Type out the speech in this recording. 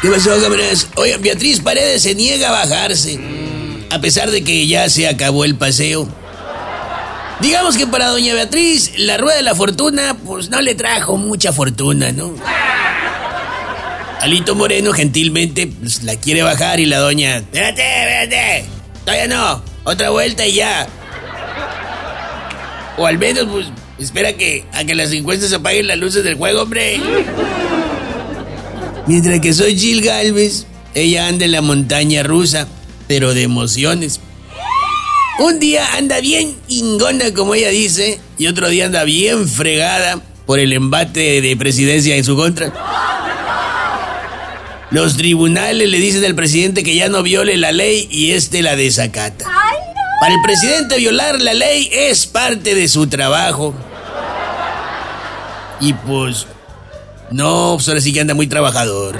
¿Qué pasó, camaradas? Oye, Beatriz Paredes se niega a bajarse, a pesar de que ya se acabó el paseo. Digamos que para doña Beatriz, la rueda de la fortuna, pues no le trajo mucha fortuna, ¿no? Alito Moreno gentilmente pues, la quiere bajar y la doña, espérate, espérate, todavía no, otra vuelta y ya. O al menos, pues, espera que a que las 50 se apaguen las luces del juego, hombre. Mientras que soy Jill Galvez, ella anda en la montaña rusa, pero de emociones. Un día anda bien ingona, como ella dice, y otro día anda bien fregada por el embate de presidencia en su contra. Los tribunales le dicen al presidente que ya no viole la ley y este la desacata. Para el presidente violar la ley es parte de su trabajo. Y pues, no, pues ahora sí que anda muy trabajador.